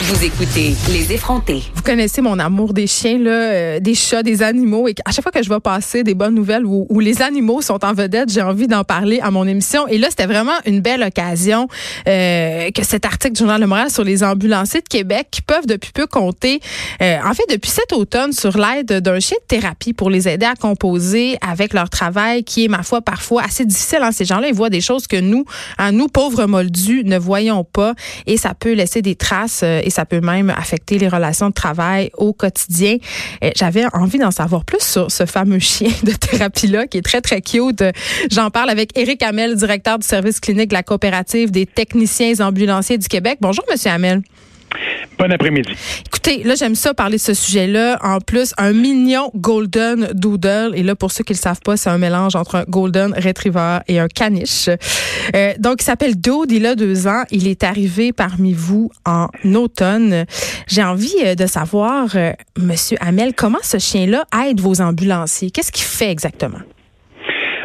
vous écoutez Les effrontés. Vous connaissez mon amour des chiens, là, euh, des chats, des animaux. Et à chaque fois que je vais passer des bonnes nouvelles où, où les animaux sont en vedette, j'ai envie d'en parler à mon émission. Et là, c'était vraiment une belle occasion euh, que cet article du Journal Le Moral sur les ambulanciers de Québec qui peuvent depuis peu compter, euh, en fait, depuis cet automne, sur l'aide d'un chien de thérapie pour les aider à composer avec leur travail qui est, ma foi, parfois assez difficile. Hein. Ces gens-là, ils voient des choses que nous, à nous, pauvres moldus, ne voyons pas. Et ça peut laisser des traces euh, et ça peut même affecter les relations de travail au quotidien. Euh, j'avais envie d'en savoir plus sur ce fameux chien de thérapie-là qui est très, très cute. J'en parle avec Éric Hamel, directeur du service clinique de la coopérative des techniciens ambulanciers du Québec. Bonjour, Monsieur Hamel. Bon après-midi. Écoutez, là, j'aime ça parler de ce sujet-là. En plus, un mignon Golden Doodle. Et là, pour ceux qui le savent pas, c'est un mélange entre un Golden Retriever et un caniche. Euh, donc, il s'appelle Dude. Il a deux ans. Il est arrivé parmi vous en automne. J'ai envie euh, de savoir, euh, Monsieur Hamel, comment ce chien-là aide vos ambulanciers? Qu'est-ce qu'il fait exactement?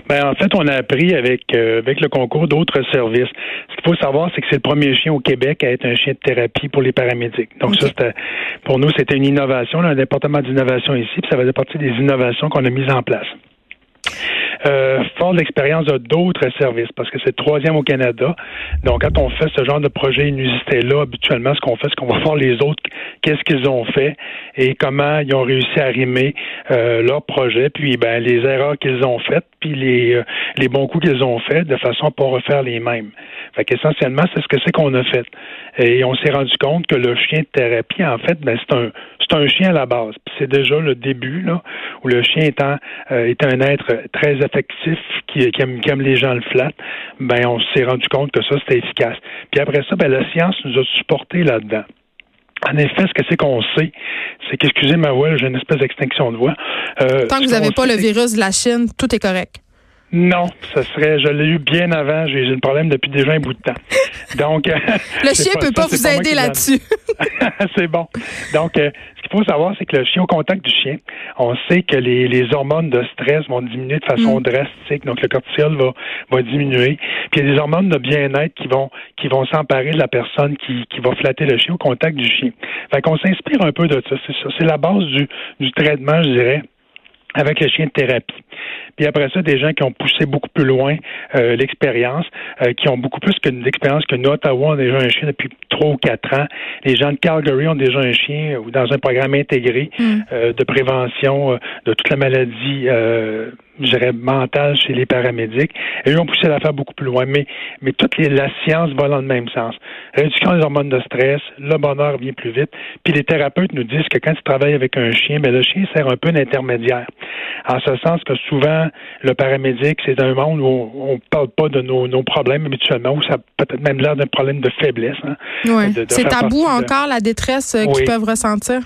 Ben, en fait, on a appris avec, euh, avec le concours d'autres services. Ce qu'il faut savoir, c'est que c'est le premier chien au Québec à être un chien de thérapie pour les paramédics. Donc, ça, c'était, pour nous, c'était une innovation, un département d'innovation ici, puis ça faisait partie des innovations qu'on a mises en place. Euh, fort l'expérience de d'autres services, parce que c'est le troisième au Canada. Donc, quand on fait ce genre de projet inusité-là, habituellement, ce qu'on fait, c'est qu'on va voir les autres, qu'est-ce qu'ils ont fait et comment ils ont réussi à rimer euh, leur projet, puis ben, les erreurs qu'ils ont faites, puis les, euh, les bons coups qu'ils ont faits, de façon à pas refaire les mêmes. Fait qu'essentiellement, c'est ce que c'est qu'on a fait. Et on s'est rendu compte que le chien de thérapie, en fait, ben, c'est un c'est un chien à la base. C'est déjà le début, là, où le chien étant euh, est un être très affectif qui, qui, aime, qui aime les gens le flattent, ben on s'est rendu compte que ça, c'était efficace. Puis après ça, ben la science nous a supporté là-dedans. En effet, ce que c'est qu'on sait, c'est qu'excusez ma voix, j'ai une espèce d'extinction de voix. Euh, Tant que vous n'avez pas le virus de la Chine, tout est correct. Non, ce serait, je l'ai eu bien avant. J'ai le problème depuis déjà un bout de temps. Donc, le chien ne peut pas vous aider là-dessus. c'est bon. Donc, euh, ce qu'il faut savoir, c'est que le chien au contact du chien, on sait que les, les hormones de stress vont diminuer de façon mm. drastique. Donc, le cortisol va, va diminuer. Puis, il y a des hormones de bien-être qui vont qui vont s'emparer de la personne qui, qui va flatter le chien au contact du chien. Fait qu'on s'inspire un peu de ça. C'est ça. C'est la base du, du traitement, je dirais avec le chien de thérapie. Puis après ça, des gens qui ont poussé beaucoup plus loin euh, l'expérience, euh, qui ont beaucoup plus que d'expérience que nous. Ottawa ont déjà un chien depuis trois ou quatre ans. Les gens de Calgary ont déjà un chien ou dans un programme intégré mm. euh, de prévention de toute la maladie je dirais, mentale chez les paramédics. Et eux ont poussé l'affaire beaucoup plus loin. Mais, mais toute les, la science va dans le même sens. Réduction des hormones de stress, le bonheur vient plus vite. Puis les thérapeutes nous disent que quand tu travailles avec un chien, ben, le chien sert un peu d'intermédiaire. En ce sens que souvent, le paramédic, c'est un monde où on ne parle pas de nos, nos, problèmes habituellement, où ça peut-être même l'air d'un problème de faiblesse. Hein, c'est tabou encore, la détresse euh, qu'ils peuvent ressentir?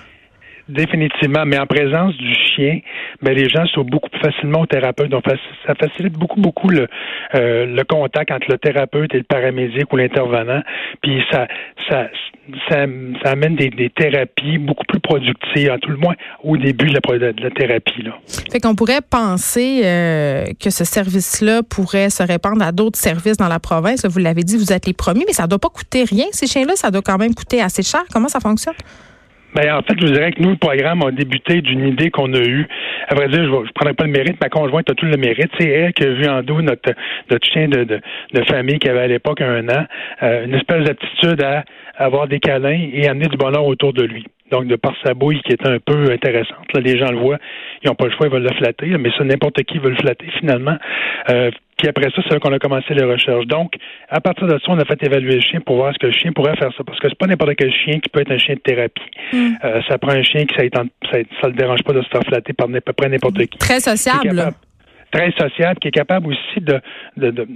Définitivement, mais en présence du chien, ben les gens sont beaucoup plus facilement au thérapeute. Donc ça facilite beaucoup beaucoup le euh, le contact entre le thérapeute et le paramédic ou l'intervenant. Puis ça ça ça, amène des, thérapies beaucoup plus productives, à tout le moins au début de la, de la thérapie. Là. Fait qu'on pourrait penser euh, que ce service-là pourrait se répandre à d'autres services dans la province. vous l'avez dit, vous êtes les premiers, mais ça ne doit pas coûter rien. Ces chiens-là, ça doit quand même coûter assez cher. Comment ça fonctionne? Ben, en fait, je vous dirais que nous, le programme a débuté d'une idée qu'on a eue. À vrai dire, je ne prendrai pas le mérite, ma conjointe a tout le mérite. C'est elle qui a vu en dos notre, notre chien de, de, de famille qui avait à l'époque un an, euh, une espèce d'attitude à avoir des câlins et amener du bonheur autour de lui. Donc, de par sa bouille qui est un peu intéressante. Là, les gens le voient, ils n'ont pas le choix, ils veulent le flatter, mais ça, n'importe qui veut le flatter finalement. Euh, puis après ça, c'est là qu'on a commencé les recherches. Donc, à partir de ça, on a fait évaluer le chien pour voir ce que le chien pourrait faire ça. Parce que c'est pas n'importe quel chien qui peut être un chien de thérapie. Mm. Euh, ça prend un chien qui ça, ça, le dérange pas de se faire flatter par à peu près n'importe qui. Très sociable très sociable, qui est capable aussi de, de, de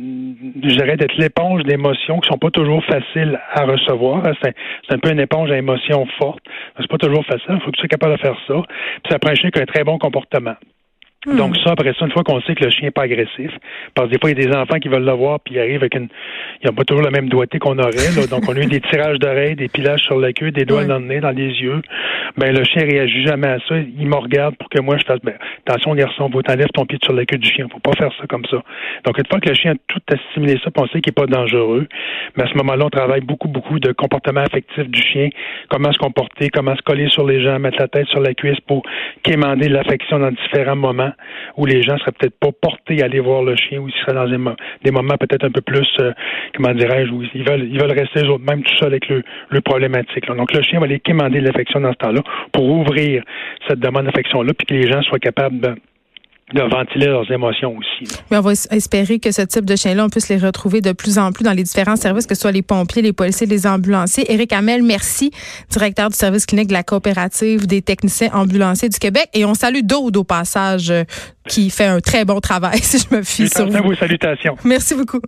je dirais, d'être l'éponge d'émotions qui sont pas toujours faciles à recevoir. C'est, un peu une éponge à émotions fortes. C'est pas toujours facile. Il faut que tu sois capable de faire ça. Puis ça prend un chien qui a un très bon comportement. Hmm. Donc ça, après ça, une fois qu'on sait que le chien n'est pas agressif, parce que des fois, il y a des enfants qui veulent le voir, puis ils arrivent avec une... Ils n'ont pas toujours le même doigté qu'on aurait. Là. Donc, on a eu des tirages d'oreilles, des pilages sur la queue, des doigts dans le nez, dans les yeux. Ben, le chien réagit jamais à ça. Il me regarde pour que moi, je fasse, ben, attention, garçon, faut t'enlèves ton pied sur la queue du chien. Faut pas faire ça comme ça. Donc, une fois que le chien a tout assimilé ça, on sait qu'il n'est pas dangereux, mais à ce moment-là, on travaille beaucoup, beaucoup de comportement affectif du chien, comment se comporter, comment se coller sur les gens, mettre la tête sur la cuisse pour quémander l'affection dans différents moments où les gens seraient peut-être pas portés à aller voir le chien, ou ils seraient dans des, moments peut-être un peu plus, euh, comment dirais-je, où ils veulent, ils veulent rester eux même tout seuls avec le, le problématique. Donc le chien va aller quémander l'affection dans ce temps-là pour ouvrir cette demande d'affection-là, puis que les gens soient capables de de ventiler leurs émotions aussi. Mais on va espérer que ce type de chien-là, on puisse les retrouver de plus en plus dans les différents services, que ce soit les pompiers, les policiers, les ambulanciers. Éric Hamel, merci, directeur du service clinique de la coopérative des techniciens ambulanciers du Québec. Et on salue Daude au passage, euh, qui fait un très bon travail, si je me fie sur vous. salutations. Merci beaucoup.